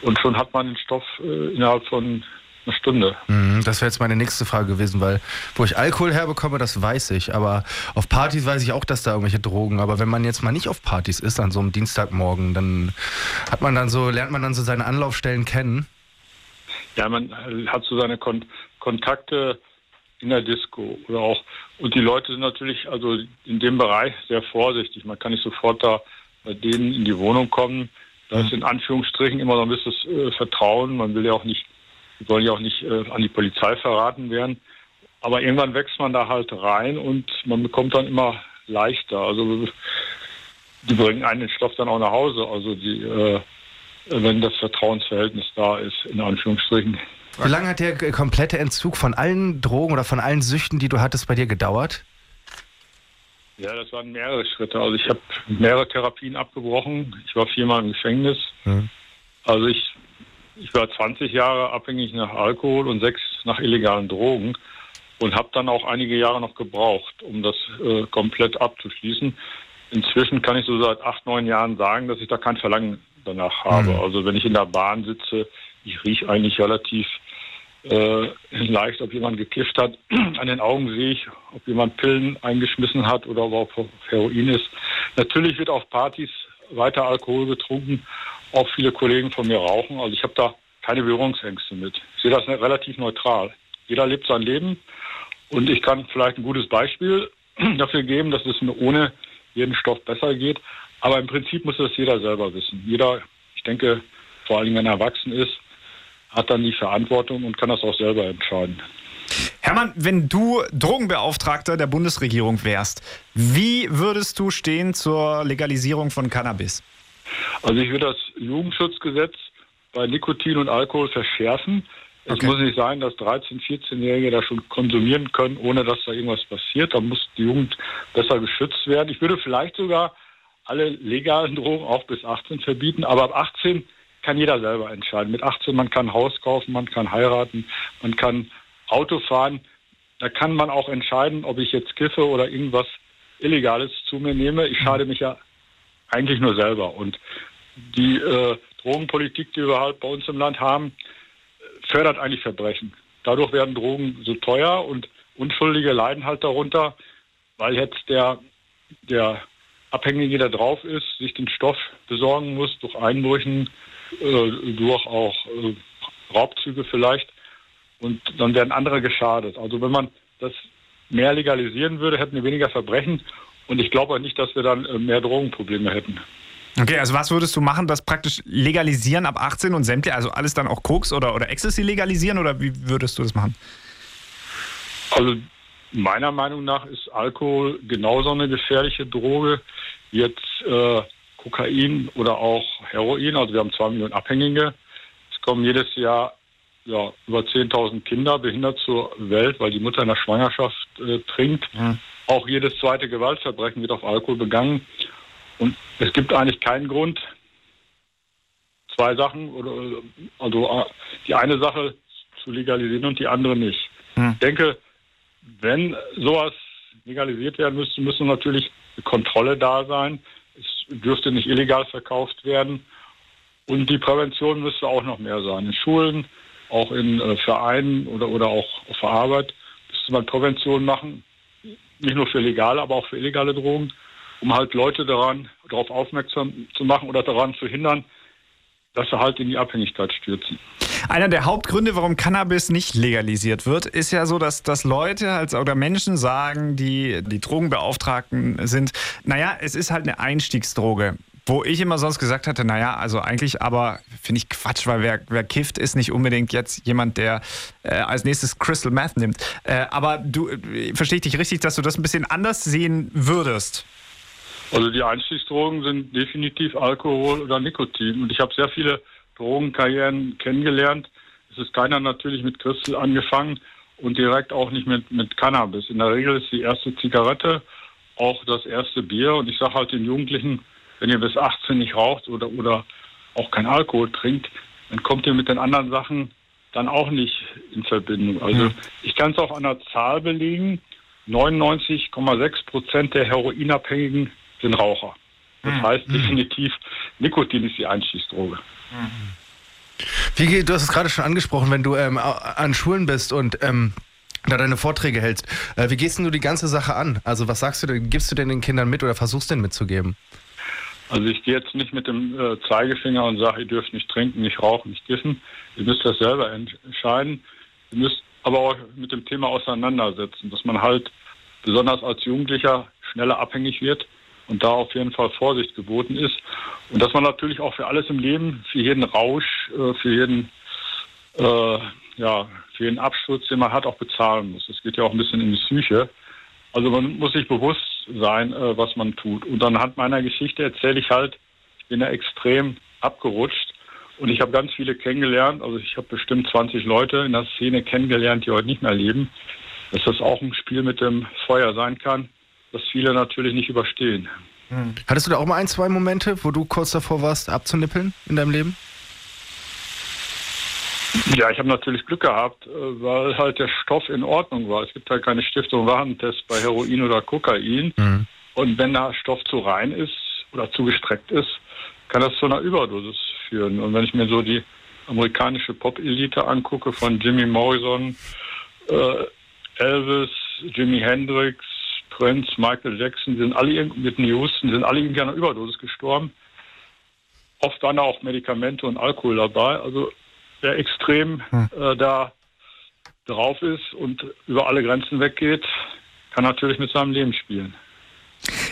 S4: und schon hat man den Stoff äh, innerhalb von eine Stunde.
S2: Mhm, das wäre jetzt meine nächste Frage gewesen, weil wo ich Alkohol herbekomme, das weiß ich. Aber auf Partys weiß ich auch, dass da irgendwelche Drogen. Aber wenn man jetzt mal nicht auf Partys ist an so einem Dienstagmorgen, dann hat man dann so, lernt man dann so seine Anlaufstellen kennen.
S4: Ja, man hat so seine Kon Kontakte in der Disco oder auch und die Leute sind natürlich also in dem Bereich sehr vorsichtig. Man kann nicht sofort da bei denen in die Wohnung kommen. Da ist mhm. in Anführungsstrichen immer so ein bisschen äh, Vertrauen. Man will ja auch nicht die sollen ja auch nicht äh, an die Polizei verraten werden. Aber irgendwann wächst man da halt rein und man bekommt dann immer leichter. Also die bringen einen den Stoff dann auch nach Hause. Also die, äh, wenn das Vertrauensverhältnis da ist, in Anführungsstrichen.
S2: Wie lange hat der komplette Entzug von allen Drogen oder von allen Süchten, die du hattest, bei dir gedauert?
S4: Ja, das waren mehrere Schritte. Also ich habe mehrere Therapien abgebrochen. Ich war viermal im Gefängnis. Mhm. Also ich ich war 20 Jahre abhängig nach Alkohol und sechs nach illegalen Drogen und habe dann auch einige Jahre noch gebraucht, um das äh, komplett abzuschließen. Inzwischen kann ich so seit acht, neun Jahren sagen, dass ich da kein Verlangen danach habe. Mhm. Also wenn ich in der Bahn sitze, ich rieche eigentlich relativ äh, leicht, ob jemand gekifft hat. An den Augen sehe ich, ob jemand Pillen eingeschmissen hat oder ob er auf Heroin ist. Natürlich wird auf Partys weiter Alkohol getrunken auch viele Kollegen von mir rauchen. Also ich habe da keine Berührungsängste mit. Ich sehe das relativ neutral. Jeder lebt sein Leben und ich kann vielleicht ein gutes Beispiel dafür geben, dass es mir ohne jeden Stoff besser geht. Aber im Prinzip muss das jeder selber wissen. Jeder, ich denke, vor allem wenn er erwachsen ist, hat dann die Verantwortung und kann das auch selber entscheiden.
S3: Hermann, wenn du Drogenbeauftragter der Bundesregierung wärst, wie würdest du stehen zur Legalisierung von Cannabis?
S4: Also ich würde das Jugendschutzgesetz bei Nikotin und Alkohol verschärfen. Es okay. muss nicht sein, dass 13-, 14-Jährige da schon konsumieren können, ohne dass da irgendwas passiert. Da muss die Jugend besser geschützt werden. Ich würde vielleicht sogar alle legalen Drogen auch bis 18 verbieten, aber ab 18 kann jeder selber entscheiden. Mit 18 man kann Haus kaufen, man kann heiraten, man kann Auto fahren. Da kann man auch entscheiden, ob ich jetzt kiffe oder irgendwas Illegales zu mir nehme. Ich schade mich ja eigentlich nur selber. Und die äh, Drogenpolitik, die wir halt bei uns im Land haben, fördert eigentlich Verbrechen. Dadurch werden Drogen so teuer und Unschuldige leiden halt darunter, weil jetzt der, der Abhängige, der drauf ist, sich den Stoff besorgen muss durch Einbrüchen, äh, durch auch äh, Raubzüge vielleicht. Und dann werden andere geschadet. Also wenn man das mehr legalisieren würde, hätten wir weniger Verbrechen und ich glaube auch nicht, dass wir dann äh, mehr Drogenprobleme hätten.
S3: Okay, also was würdest du machen, das praktisch legalisieren ab 18 und sämtliche, also alles dann auch Koks oder, oder Ecstasy legalisieren oder wie würdest du das machen?
S4: Also meiner Meinung nach ist Alkohol genauso eine gefährliche Droge wie jetzt äh, Kokain oder auch Heroin. Also wir haben zwei Millionen Abhängige. Es kommen jedes Jahr ja, über 10.000 Kinder behindert zur Welt, weil die Mutter in der Schwangerschaft äh, trinkt. Mhm. Auch jedes zweite Gewaltverbrechen wird auf Alkohol begangen. Und es gibt eigentlich keinen Grund, zwei Sachen, oder, also äh, die eine Sache zu legalisieren und die andere nicht. Hm. Ich denke, wenn sowas legalisiert werden müsste, müsste natürlich eine Kontrolle da sein. Es dürfte nicht illegal verkauft werden. Und die Prävention müsste auch noch mehr sein. In Schulen, auch in äh, Vereinen oder, oder auch auf der Arbeit müsste man Prävention machen. Nicht nur für legale, aber auch für illegale Drogen, um halt Leute daran, darauf aufmerksam zu machen oder daran zu hindern, dass sie halt in die Abhängigkeit stürzen.
S3: Einer der Hauptgründe, warum Cannabis nicht legalisiert wird, ist ja so, dass, dass Leute als, oder Menschen sagen, die die Drogenbeauftragten sind, naja, es ist halt eine Einstiegsdroge. Wo ich immer sonst gesagt hatte, naja, also eigentlich aber finde ich Quatsch, weil wer, wer kifft, ist nicht unbedingt jetzt jemand, der äh, als nächstes Crystal Meth nimmt. Äh, aber du, äh, verstehe ich dich richtig, dass du das ein bisschen anders sehen würdest?
S4: Also die Einstiegsdrogen sind definitiv Alkohol oder Nikotin. Und ich habe sehr viele Drogenkarrieren kennengelernt. Es ist keiner natürlich mit Crystal angefangen und direkt auch nicht mit, mit Cannabis. In der Regel ist die erste Zigarette auch das erste Bier. Und ich sage halt den Jugendlichen, wenn ihr bis 18 nicht raucht oder, oder auch kein Alkohol trinkt, dann kommt ihr mit den anderen Sachen dann auch nicht in Verbindung. Also mhm. ich kann es auch an der Zahl belegen. 99,6 Prozent der Heroinabhängigen sind Raucher. Das mhm. heißt definitiv, Nikotin ist die Einstiegsdroge.
S2: Wie, du hast es gerade schon angesprochen, wenn du ähm, an Schulen bist und ähm, da deine Vorträge hältst. Äh, wie gehst du die ganze Sache an? Also was sagst du denn, gibst du denn den Kindern mit oder versuchst du denn mitzugeben?
S4: Also ich gehe jetzt nicht mit dem äh, Zeigefinger und sage, ihr dürft nicht trinken, nicht rauchen, nicht kiffen. Ihr müsst das selber entscheiden. Ihr müsst aber auch mit dem Thema auseinandersetzen, dass man halt besonders als Jugendlicher schneller abhängig wird und da auf jeden Fall Vorsicht geboten ist. Und dass man natürlich auch für alles im Leben, für jeden Rausch, äh, für jeden, äh, ja, für jeden Absturz, den man hat, auch bezahlen muss. Das geht ja auch ein bisschen in die Psyche. Also man muss sich bewusst sein, äh, was man tut. Und anhand meiner Geschichte erzähle ich halt, ich bin ja extrem abgerutscht und ich habe ganz viele kennengelernt. Also ich habe bestimmt 20 Leute in der Szene kennengelernt, die heute nicht mehr leben. Dass das auch ein Spiel mit dem Feuer sein kann, das viele natürlich nicht überstehen.
S2: Hm. Hattest du da auch mal ein, zwei Momente, wo du kurz davor warst, abzunippeln in deinem Leben?
S4: Ja, ich habe natürlich Glück gehabt, äh, weil halt der Stoff in Ordnung war. Es gibt halt keine Stiftung Warentest bei Heroin oder Kokain. Mhm. Und wenn der Stoff zu rein ist oder zu gestreckt ist, kann das zu einer Überdosis führen. Und wenn ich mir so die amerikanische Pop-Elite angucke von Jimmy Morrison, äh, Elvis, Jimi Hendrix, Prince, Michael Jackson, sind alle mit Houston, sind alle irgendwie an einer Überdosis gestorben. Oft waren auch Medikamente und Alkohol dabei. Also wer extrem hm. äh, da drauf ist und über alle Grenzen weggeht, kann natürlich mit seinem Leben spielen.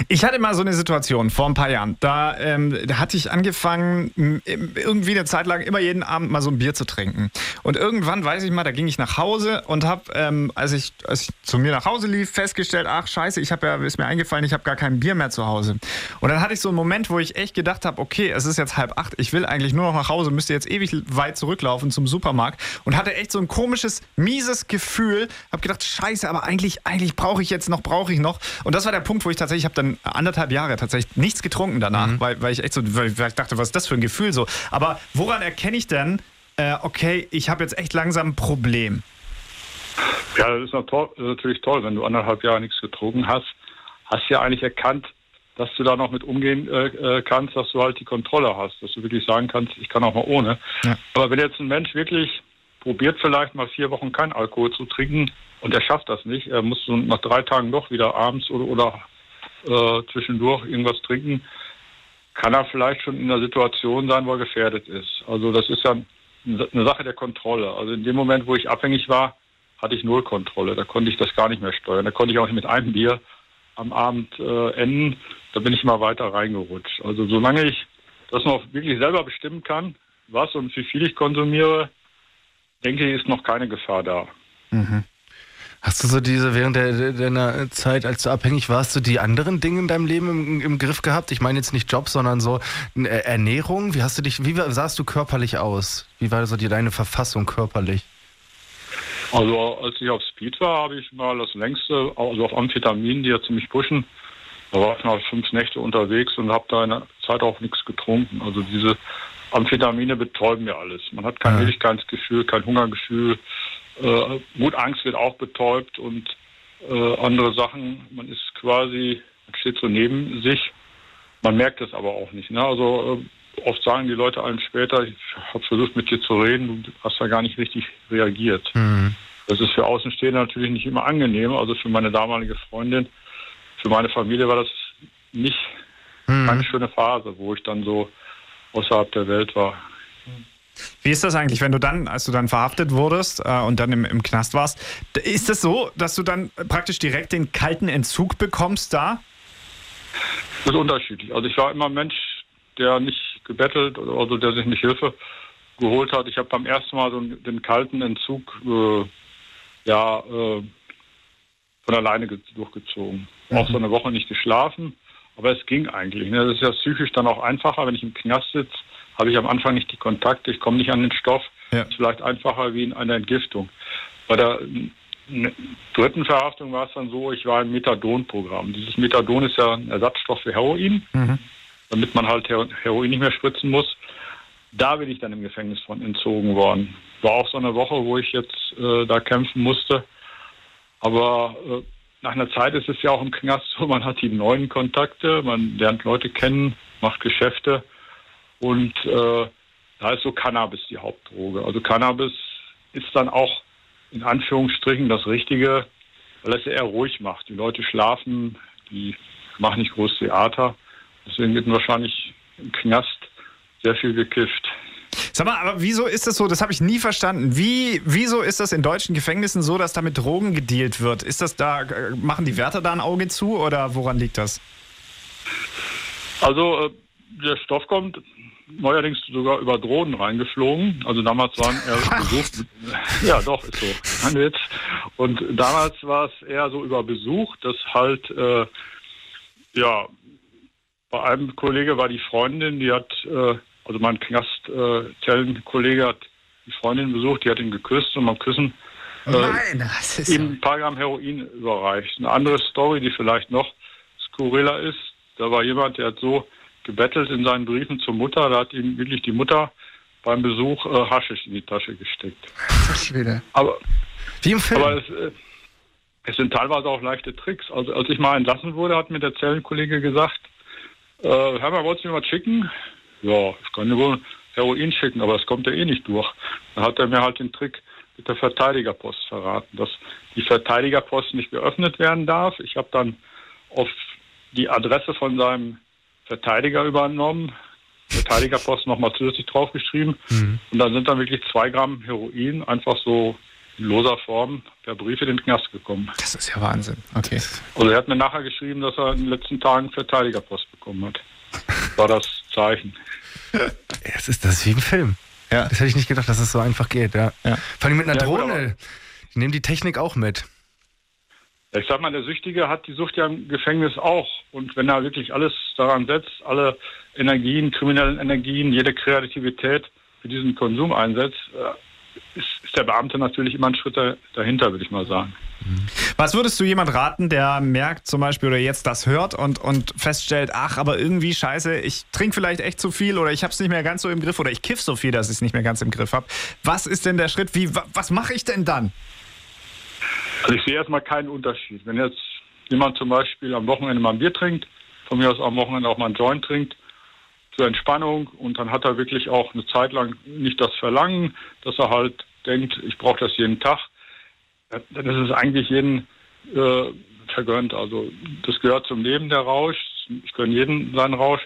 S3: Ich hatte mal so eine Situation vor ein paar Jahren. Da, ähm, da hatte ich angefangen, irgendwie eine Zeit lang immer jeden Abend mal so ein Bier zu trinken. Und irgendwann, weiß ich mal, da ging ich nach Hause und habe, ähm, als, ich, als ich zu mir nach Hause lief, festgestellt, ach scheiße, ich habe ja, ist mir eingefallen, ich habe gar kein Bier mehr zu Hause. Und dann hatte ich so einen Moment, wo ich echt gedacht habe, okay, es ist jetzt halb acht, ich will eigentlich nur noch nach Hause, müsste jetzt ewig weit zurücklaufen zum Supermarkt und hatte echt so ein komisches, mieses Gefühl. Habe gedacht, scheiße, aber eigentlich, eigentlich brauche ich jetzt noch, brauche ich noch. Und das war der Punkt, wo ich tatsächlich, ich habe dann anderthalb Jahre tatsächlich nichts getrunken danach, mhm. weil, weil ich echt so, weil, weil ich dachte, was ist das für ein Gefühl so. Aber woran erkenne ich denn, äh, okay, ich habe jetzt echt langsam ein Problem?
S4: Ja, das ist natürlich toll, wenn du anderthalb Jahre nichts getrunken hast. Hast ja eigentlich erkannt, dass du da noch mit umgehen äh, äh, kannst, dass du halt die Kontrolle hast, dass du wirklich sagen kannst, ich kann auch mal ohne. Ja. Aber wenn jetzt ein Mensch wirklich probiert, vielleicht mal vier Wochen kein Alkohol zu trinken und er schafft das nicht, er muss nach drei Tagen doch wieder abends oder, oder äh, zwischendurch irgendwas trinken, kann er vielleicht schon in einer Situation sein, wo er gefährdet ist. Also das ist ja eine Sache der Kontrolle. Also in dem Moment, wo ich abhängig war, hatte ich null Kontrolle. Da konnte ich das gar nicht mehr steuern. Da konnte ich auch nicht mit einem Bier am Abend äh, enden. Da bin ich immer weiter reingerutscht. Also solange ich das noch wirklich selber bestimmen kann, was und wie viel ich konsumiere, denke ich, ist noch keine Gefahr da.
S2: Mhm. Hast du so diese, während der, deiner Zeit, als du abhängig warst, so die anderen Dinge in deinem Leben im, im Griff gehabt? Ich meine jetzt nicht Job, sondern so äh, Ernährung. Wie hast du dich, wie sahst du körperlich aus? Wie war so die, deine Verfassung körperlich?
S4: Also als ich auf Speed war, habe ich mal das längste, also auf Amphetamin, die ja ziemlich pushen, da war ich mal fünf Nächte unterwegs und habe da in der Zeit auch nichts getrunken. Also diese Amphetamine betäuben mir alles. Man hat kein ja. kein Hungergefühl, äh, gut, Angst wird auch betäubt und äh, andere Sachen. Man ist quasi, man steht so neben sich. Man merkt es aber auch nicht. Ne? Also äh, oft sagen die Leute einem später, ich habe versucht mit dir zu reden, du hast da gar nicht richtig reagiert.
S2: Mhm.
S4: Das ist für Außenstehende natürlich nicht immer angenehm. Also für meine damalige Freundin, für meine Familie war das nicht
S2: Mhm.
S4: keine schöne Phase, wo ich dann so außerhalb der Welt war.
S3: Wie ist das eigentlich, wenn du dann, als du dann verhaftet wurdest äh, und dann im, im Knast warst, ist das so, dass du dann praktisch direkt den kalten Entzug bekommst da?
S4: Das ist unterschiedlich. Also ich war immer ein Mensch, der nicht gebettelt also der sich nicht Hilfe geholt hat. Ich habe beim ersten Mal so den kalten Entzug äh, ja äh, von alleine ge- durchgezogen. Auch so eine Woche nicht geschlafen, aber es ging eigentlich. Ne? Das ist ja psychisch dann auch einfacher, wenn ich im Knast sitze, habe ich am Anfang nicht die Kontakte, ich komme nicht an den Stoff.
S3: Ja.
S4: Ist vielleicht einfacher wie in einer Entgiftung. Bei der n- dritten Verhaftung war es dann so, ich war im Methadon-Programm. Dieses Methadon ist ja ein Ersatzstoff für Heroin, damit man halt Hero- Heroin nicht mehr spritzen muss. Da bin ich dann im Gefängnis von entzogen worden. War auch so eine Woche, wo ich jetzt äh, da kämpfen musste. Aber äh, nach einer Zeit ist es ja auch im Knast so, man hat die neuen Kontakte, man lernt Leute kennen, macht Geschäfte und äh, da ist so Cannabis die Hauptdroge. Also Cannabis ist dann auch in Anführungsstrichen das Richtige, weil es eher ruhig macht. Die Leute schlafen, die machen nicht groß Theater. Deswegen wird wahrscheinlich im Knast sehr viel gekifft.
S3: Sag mal, aber wieso ist das so? Das habe ich nie verstanden. Wie, wieso ist das in deutschen Gefängnissen so, dass da mit Drogen gedealt wird? Ist das da, äh, machen die Wärter da ein Auge zu oder woran liegt das?
S4: Also äh, der Stoff kommt neuerdings sogar über Drohnen reingeflogen. Also damals waren er Besuch. Ja, doch, ist so. Witz. Und damals war es eher so über Besuch, dass halt, äh, ja, bei einem Kollege war die Freundin, die hat, äh, also mein Knastzellenkollege hat die Freundin besucht, die hat ihn geküsst und beim Küssen äh,
S3: Nein,
S4: ihm ein paar Gramm Heroin überreicht. Eine andere Story, die vielleicht noch skurriler ist, da war jemand, der hat so gebettelt in seinen Briefen zur Mutter, da hat ihm wirklich die Mutter beim Besuch äh, Haschisch in die Tasche gesteckt.
S3: Schwede.
S4: Aber,
S2: Wie im Film.
S4: aber es, äh, es sind teilweise auch leichte Tricks. Also als ich mal entlassen wurde, hat mir der Zellenkollege gesagt, äh, Hör mal, wolltest du mir was schicken? Ja, ich kann dir wohl Heroin schicken, aber das kommt ja eh nicht durch. Dann hat er mir halt den Trick mit der Verteidigerpost verraten, dass die Verteidigerpost nicht geöffnet werden darf. Ich habe dann auf die Adresse von seinem Verteidiger übernommen, Verteidigerpost nochmal zusätzlich draufgeschrieben und dann sind dann wirklich zwei Gramm Heroin einfach so in loser Form per Brief in den Knast gekommen.
S3: Das ist ja Wahnsinn. Okay.
S4: Also er hat mir nachher geschrieben, dass er in den letzten Tagen Verteidigerpost bekommen hat. Das war das Zeichen.
S2: Es ist das ist wie im Film.
S3: Ja.
S2: Das hätte ich nicht gedacht, dass es so einfach geht. Ja.
S3: Ja.
S2: Vor allem mit einer
S4: Ja, gut,
S2: Drohne. Die nehmen die Technik auch mit.
S4: Ich sag mal, der Süchtige hat die Sucht ja im Gefängnis auch. Und wenn er wirklich alles daran setzt, alle Energien, kriminellen Energien, jede Kreativität für diesen Konsum einsetzt, äh, ist, ist der Beamte natürlich immer einen Schritt da- dahinter, würde ich mal sagen.
S3: Was würdest du jemand raten, der merkt zum Beispiel oder jetzt das hört und, und feststellt, ach, aber irgendwie scheiße, ich trinke vielleicht echt zu viel oder ich habe es nicht mehr ganz so im Griff oder ich kiff so viel, dass ich es nicht mehr ganz im Griff habe. Was ist denn der Schritt? Wie, wa- was mache ich denn dann?
S4: Also ich sehe erstmal keinen Unterschied. Wenn jetzt jemand zum Beispiel am Wochenende mal ein Bier trinkt, von mir aus am Wochenende auch mal einen Joint trinkt, zur Entspannung und dann hat er wirklich auch eine Zeit lang nicht das Verlangen, dass er halt denkt, ich brauche das jeden Tag, dann ist es eigentlich jeden äh, vergönnt. Also das gehört zum Leben, der Rausch. Ich gönne jeden seinen Rausch.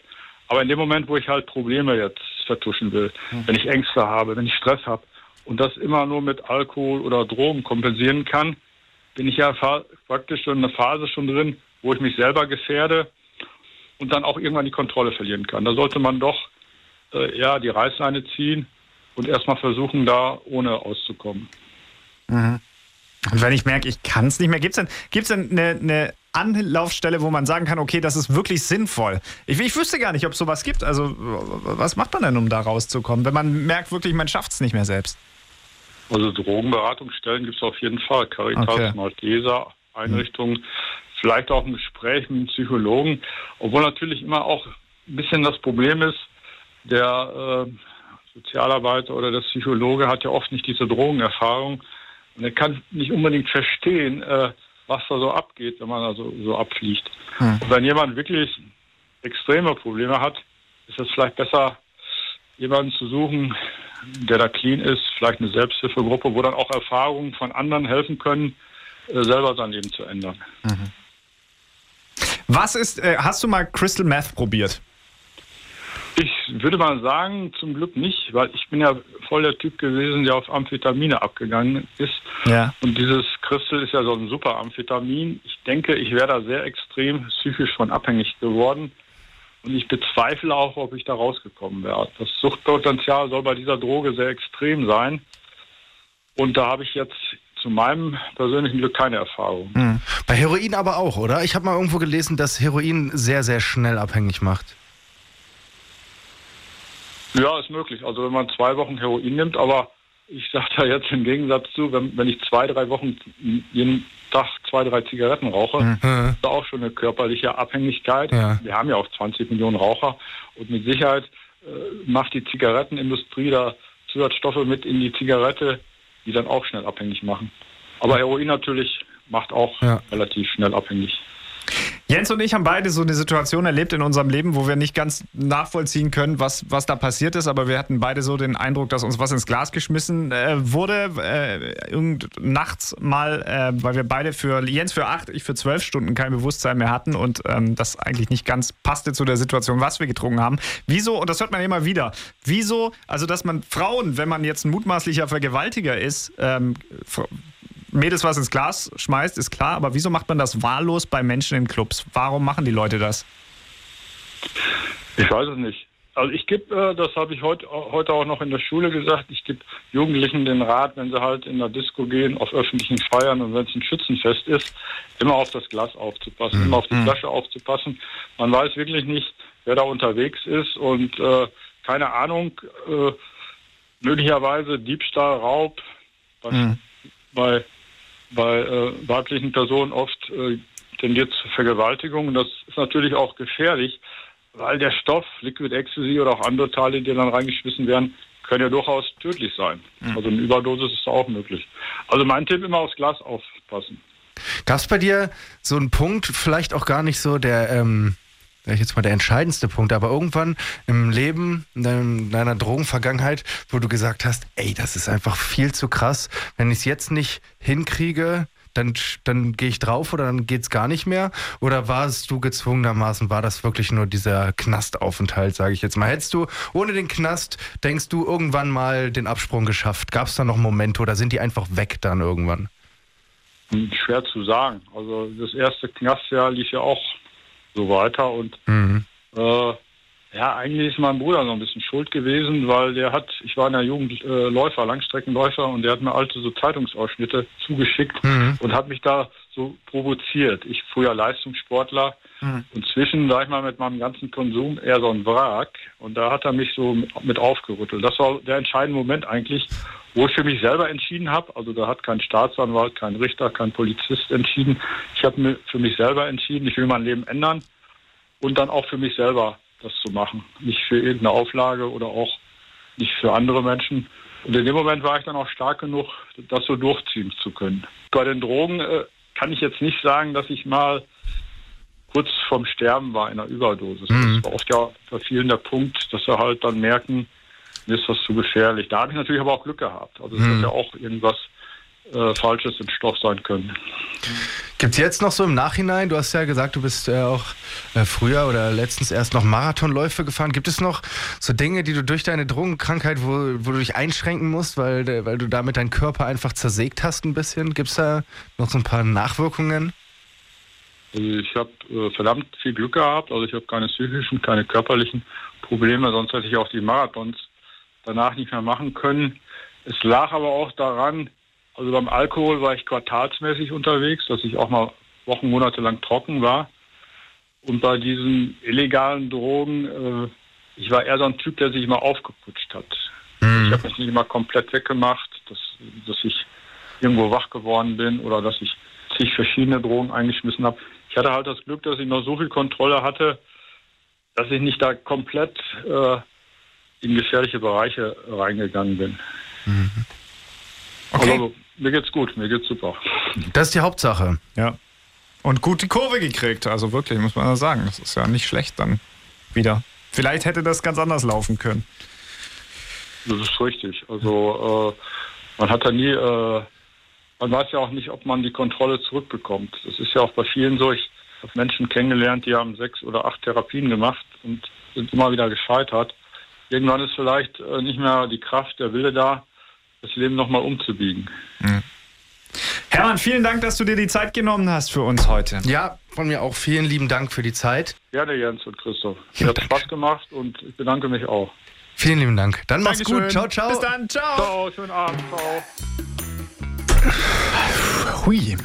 S4: Aber in dem Moment, wo ich halt Probleme jetzt vertuschen will, wenn ich Ängste habe, wenn ich Stress habe und das immer nur mit Alkohol oder Drogen kompensieren kann, bin ich ja praktisch in einer Phase schon drin, wo ich mich selber gefährde und dann auch irgendwann die Kontrolle verlieren kann. Da sollte man doch äh, ja die Reißleine ziehen und erstmal versuchen, da ohne auszukommen.
S3: Und wenn ich merke, ich kann es nicht mehr, gibt es denn, gibt's denn eine, eine Anlaufstelle, wo man sagen kann, okay, das ist wirklich sinnvoll? Ich, ich wüsste gar nicht, ob es sowas gibt. Also, was macht man denn, um da rauszukommen, wenn man merkt wirklich, man schafft es nicht mehr selbst?
S4: Also Drogenberatungsstellen gibt es auf jeden Fall. Caritas,
S3: Okay.
S4: Malteser, Einrichtungen, vielleicht auch ein Gespräch mit einem Psychologen. Obwohl natürlich immer auch ein bisschen das Problem ist, der äh, Sozialarbeiter oder der Psychologe hat ja oft nicht diese Drogenerfahrung und er kann nicht unbedingt verstehen, äh, was da so abgeht, wenn man also so abfliegt. Und wenn jemand wirklich extreme Probleme hat, ist es vielleicht besser, jemanden zu suchen, der da clean ist, vielleicht eine Selbsthilfegruppe, wo dann auch Erfahrungen von anderen helfen können, äh, selber sein Leben zu ändern. Mhm.
S3: Was ist, äh, hast du mal Crystal Meth probiert?
S4: Ich würde mal sagen, zum Glück nicht, weil ich bin ja voll der Typ gewesen, der auf Amphetamine abgegangen ist. Ja. Und dieses Crystal ist ja so ein super Amphetamin. Ich denke, ich wäre da sehr extrem psychisch von abhängig geworden. Und ich bezweifle auch, ob ich da rausgekommen wäre. Das Suchtpotenzial soll bei dieser Droge sehr extrem sein. Und da habe ich jetzt zu meinem persönlichen Glück keine Erfahrung.
S2: Mhm. Bei Heroin aber auch, oder? Ich habe mal irgendwo gelesen, dass Heroin sehr, sehr schnell abhängig macht.
S4: Ja, ist möglich. Also wenn man zwei Wochen Heroin nimmt, aber ich sage da jetzt im Gegensatz zu, wenn, wenn ich zwei, drei Wochen jeden Tag zwei, drei Zigaretten rauche, mhm. ist da auch schon eine körperliche Abhängigkeit. Ja. Wir haben ja auch 20 Millionen Raucher und mit Sicherheit äh, macht die Zigarettenindustrie da Zusatzstoffe mit in die Zigarette, die dann auch schnell abhängig machen. Aber Heroin natürlich macht auch ja. relativ schnell abhängig.
S3: Jens und ich haben beide so eine Situation erlebt in unserem Leben, wo wir nicht ganz nachvollziehen können, was, was da passiert ist, aber wir hatten beide so den Eindruck, dass uns was ins Glas geschmissen äh, wurde. Äh, nachts mal, äh, weil wir beide für, Jens für acht, ich für zwölf Stunden kein Bewusstsein mehr hatten und ähm, das eigentlich nicht ganz passte zu der Situation, was wir getrunken haben. Wieso, und das hört man immer wieder, wieso, also dass man Frauen, wenn man jetzt ein mutmaßlicher Vergewaltiger ist, ähm, Mädels was ins Glas schmeißt, ist klar, aber wieso macht man das wahllos bei Menschen in Clubs? Warum machen die Leute das?
S4: Ich weiß es nicht. Also ich gebe, äh, das habe ich heute, heute auch noch in der Schule gesagt, ich gebe Jugendlichen den Rat, wenn sie halt in der Disco gehen, auf öffentlichen Feiern und wenn es ein Schützenfest ist, immer auf das Glas aufzupassen, mhm. immer auf die mhm. Flasche aufzupassen. Man weiß wirklich nicht, wer da unterwegs ist und äh, keine Ahnung, äh, möglicherweise Diebstahl, Raub, mhm. bei bei äh, weiblichen Personen oft äh, tendiert zu Vergewaltigung. das ist natürlich auch gefährlich, weil der Stoff, Liquid Ecstasy oder auch andere Teile, die dann reingeschmissen werden, können ja durchaus tödlich sein. Mhm. Also eine Überdosis ist auch möglich. Also mein Tipp immer aufs Glas aufpassen.
S2: Gab es bei dir so einen Punkt, vielleicht auch gar nicht so der ähm, sag ich jetzt mal, der entscheidendste Punkt, aber irgendwann im Leben, in deiner Drogenvergangenheit, wo du gesagt hast, ey, das ist einfach viel zu krass, wenn ich es jetzt nicht hinkriege, dann, dann gehe ich drauf oder dann geht es gar nicht mehr? Oder warst du gezwungenermaßen, war das wirklich nur dieser Knastaufenthalt, sage ich jetzt mal? Hättest du ohne den Knast, denkst du, irgendwann mal den Absprung geschafft? Gab es da noch Momente oder sind die einfach weg dann irgendwann?
S4: Schwer zu sagen. Also das erste Knastjahr lief ja auch so weiter. Und mhm. äh, ja, eigentlich ist mein Bruder so ein bisschen schuld gewesen, weil der hat, ich war in der Jugend äh, Läufer, Langstreckenläufer, und der hat mir alte so Zeitungsausschnitte zugeschickt mhm. und hat mich da so provoziert. Ich früher Leistungssportler mhm. und zwischen, sag ich mal, mit meinem ganzen Konsum eher so ein Wrack. Und da hat er mich so mit aufgerüttelt. Das war der entscheidende Moment eigentlich, wo ich für mich selber entschieden habe. Also da hat kein Staatsanwalt, kein Richter, kein Polizist entschieden. Ich habe mir für mich selber entschieden, ich will mein Leben ändern und dann auch für mich selber das zu machen. Nicht für irgendeine Auflage oder auch nicht für andere Menschen. Und in dem Moment war ich dann auch stark genug, das so durchziehen zu können. Bei den Drogen äh, kann ich jetzt nicht sagen, dass ich mal kurz vorm Sterben war in einer Überdosis. Mhm. Das war oft ja bei vielen der Punkt, dass sie halt dann merken, mir ist das zu gefährlich. Da habe ich natürlich aber auch Glück gehabt. Also es hm. hätte ja auch irgendwas äh, Falsches im Stoff sein können.
S2: Gibt es jetzt noch so im Nachhinein, du hast ja gesagt, du bist äh, auch äh, früher oder letztens erst noch Marathonläufe gefahren. Gibt es noch so Dinge, die du durch deine Drogenkrankheit, wo, wo du dich einschränken musst, weil, weil du damit deinen Körper einfach zersägt hast ein bisschen? Gibt es da noch so ein paar Nachwirkungen?
S4: Also ich habe äh, verdammt viel Glück gehabt. Also ich habe keine psychischen, keine körperlichen Probleme. Sonst hätte ich auch die Marathons danach nicht mehr machen können. Es lag aber auch daran, also beim Alkohol war ich quartalsmäßig unterwegs, dass ich auch mal Wochen, Monate lang trocken war. Und bei diesen illegalen Drogen, äh, ich war eher so ein Typ, der sich immer aufgeputscht hat. Mhm. Ich habe mich nicht immer komplett weggemacht, dass, dass ich irgendwo wach geworden bin oder dass ich zig verschiedene Drogen eingeschmissen habe. Ich hatte halt das Glück, dass ich noch so viel Kontrolle hatte, dass ich nicht da komplett äh, in gefährliche Bereiche reingegangen bin. Mhm. Okay. Also, mir geht's gut, mir geht's super.
S2: Das ist die Hauptsache.
S3: Ja. Und gut die Kurve gekriegt, also wirklich, muss man sagen. Das ist ja nicht schlecht dann wieder. Vielleicht hätte das ganz anders laufen können.
S4: Das ist richtig. Also äh, man hat da nie, äh, man weiß ja auch nicht, ob man die Kontrolle zurückbekommt. Das ist ja auch bei vielen so. Ich habe Menschen kennengelernt, die haben sechs oder acht Therapien gemacht und sind immer wieder gescheitert. Irgendwann ist vielleicht äh, nicht mehr die Kraft, der Wille da, das Leben nochmal umzubiegen. Mhm.
S3: Hermann, vielen Dank, dass du dir die Zeit genommen hast für uns heute.
S2: Ja, von mir auch vielen lieben Dank für die Zeit.
S4: Gerne, Jens und Christoph. Ja, hat Spaß gemacht und ich bedanke mich auch.
S2: Vielen lieben Dank. Dann mach's
S3: Dankeschön.
S2: gut. Ciao, ciao.
S3: Bis dann. Ciao.
S4: Ciao, schönen Abend. Ciao.
S3: Hui.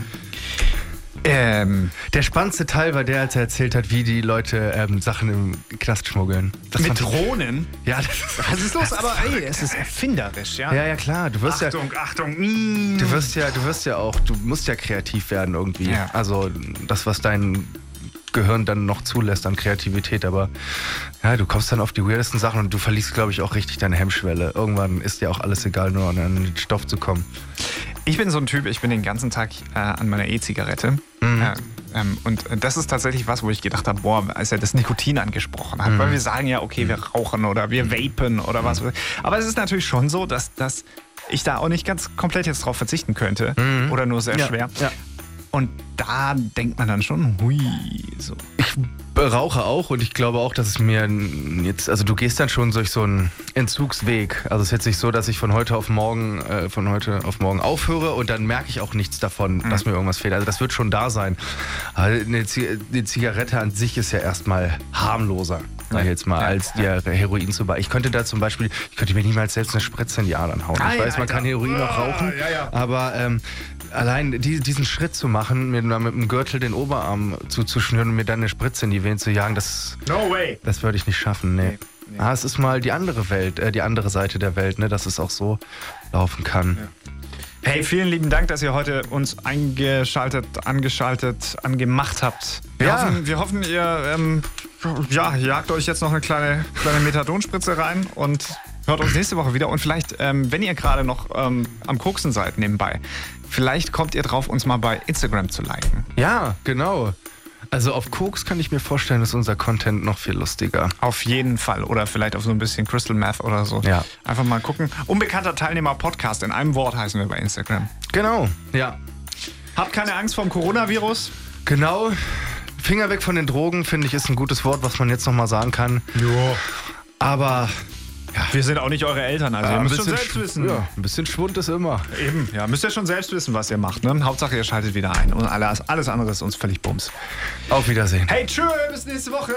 S3: Ähm,
S2: Der spannendste Teil war der, als er erzählt hat, wie die Leute ähm, Sachen im Knast schmuggeln. Das
S3: mit Drohnen?
S2: Ja, das ist,
S3: Was ist los? Aber ey, es ist erfinderisch, ja?
S2: ja, ja, klar. Du wirst ja,
S3: Achtung, Achtung. mm.
S2: du wirst ja, du wirst ja auch, du musst ja kreativ werden irgendwie.
S3: Ja.
S2: Also das, was dein Gehirn dann noch zulässt an Kreativität, aber ja, du kommst dann auf die weirdesten Sachen und du verliest, glaube ich, auch richtig deine Hemmschwelle. Irgendwann ist dir auch alles egal, nur an den Stoff zu kommen.
S3: Ich bin so ein Typ, ich bin den ganzen Tag äh, an meiner E-Zigarette.
S2: Mhm.
S3: Äh, ähm, und das ist tatsächlich was, wo ich gedacht habe, boah, als er das Nikotin angesprochen hat.
S2: Mhm.
S3: Weil wir sagen ja, okay, wir rauchen oder wir vapen oder was. Aber es ist natürlich schon so, dass, dass ich da auch nicht ganz komplett jetzt drauf verzichten könnte. Oder nur sehr
S2: Mhm. Ja,
S3: schwer.
S2: ja.
S3: Und da denkt man dann schon, hui, so.
S2: Ich rauche auch und ich glaube auch, dass es mir jetzt, also du gehst dann schon durch so einen Entzugsweg. Also es ist jetzt nicht so, dass ich von heute auf morgen, äh, von heute auf morgen aufhöre und dann merke ich auch nichts davon, dass mir irgendwas fehlt. Also das wird schon da sein. Eine, Zi- eine Zigarette an sich ist ja erstmal harmloser, sag ich jetzt mal,
S3: Ja,
S2: als dir Heroin zu bei. Ich könnte da zum Beispiel, ich könnte mir niemals selbst eine Spritze in die Adern hauen.
S3: Ei,
S2: ich weiß, man
S3: Alter.
S2: kann Heroin noch
S3: Ah,
S2: rauchen,
S3: ja, ja.
S2: aber ähm, allein die, diesen Schritt zu machen, mir mal mit dem Gürtel den Oberarm zuzuschnüren und mir dann eine Spritze in die Venen zu jagen, das,
S3: No way.
S2: das würde ich nicht schaffen. Nee.
S3: nee.
S2: Ah, es ist mal die andere Welt, äh, die andere Seite der Welt, ne, dass es auch so laufen kann.
S3: Hey, vielen lieben Dank, dass ihr heute uns eingeschaltet, angeschaltet, angemacht habt. Wir,
S2: Ja.
S3: hoffen, wir hoffen, ihr ähm, ja, jagt euch jetzt noch eine kleine, kleine Methadonspritze rein und hört uns nächste Woche wieder. Und vielleicht, ähm, wenn ihr gerade noch ähm, am Koksen seid nebenbei, vielleicht kommt ihr drauf, uns mal bei Instagram zu liken.
S2: Ja, genau. Also auf Koks kann ich mir vorstellen, ist unser Content noch viel lustiger.
S3: Auf jeden Fall. Oder vielleicht auf so ein bisschen Crystal Meth oder so.
S2: Ja.
S3: Einfach mal gucken. Unbekannter Teilnehmer Podcast. In einem Wort heißen wir bei Instagram.
S2: Genau, ja.
S3: Habt keine Angst vor dem Coronavirus.
S2: Genau. Finger weg von den Drogen, finde ich, ist ein gutes Wort, was man jetzt nochmal sagen kann.
S3: Ja.
S2: Aber
S3: Wir sind auch nicht eure Eltern, also ihr
S2: ein
S3: müsst schon selbst wissen.
S2: Ja, ein bisschen Schwund ist immer.
S3: Eben, ja, müsst ihr schon selbst wissen, was ihr macht. Ne? Hauptsache, ihr schaltet wieder ein. Und alles, alles andere ist uns völlig bums.
S2: Auf Wiedersehen.
S3: Hey, tschö, bis nächste Woche.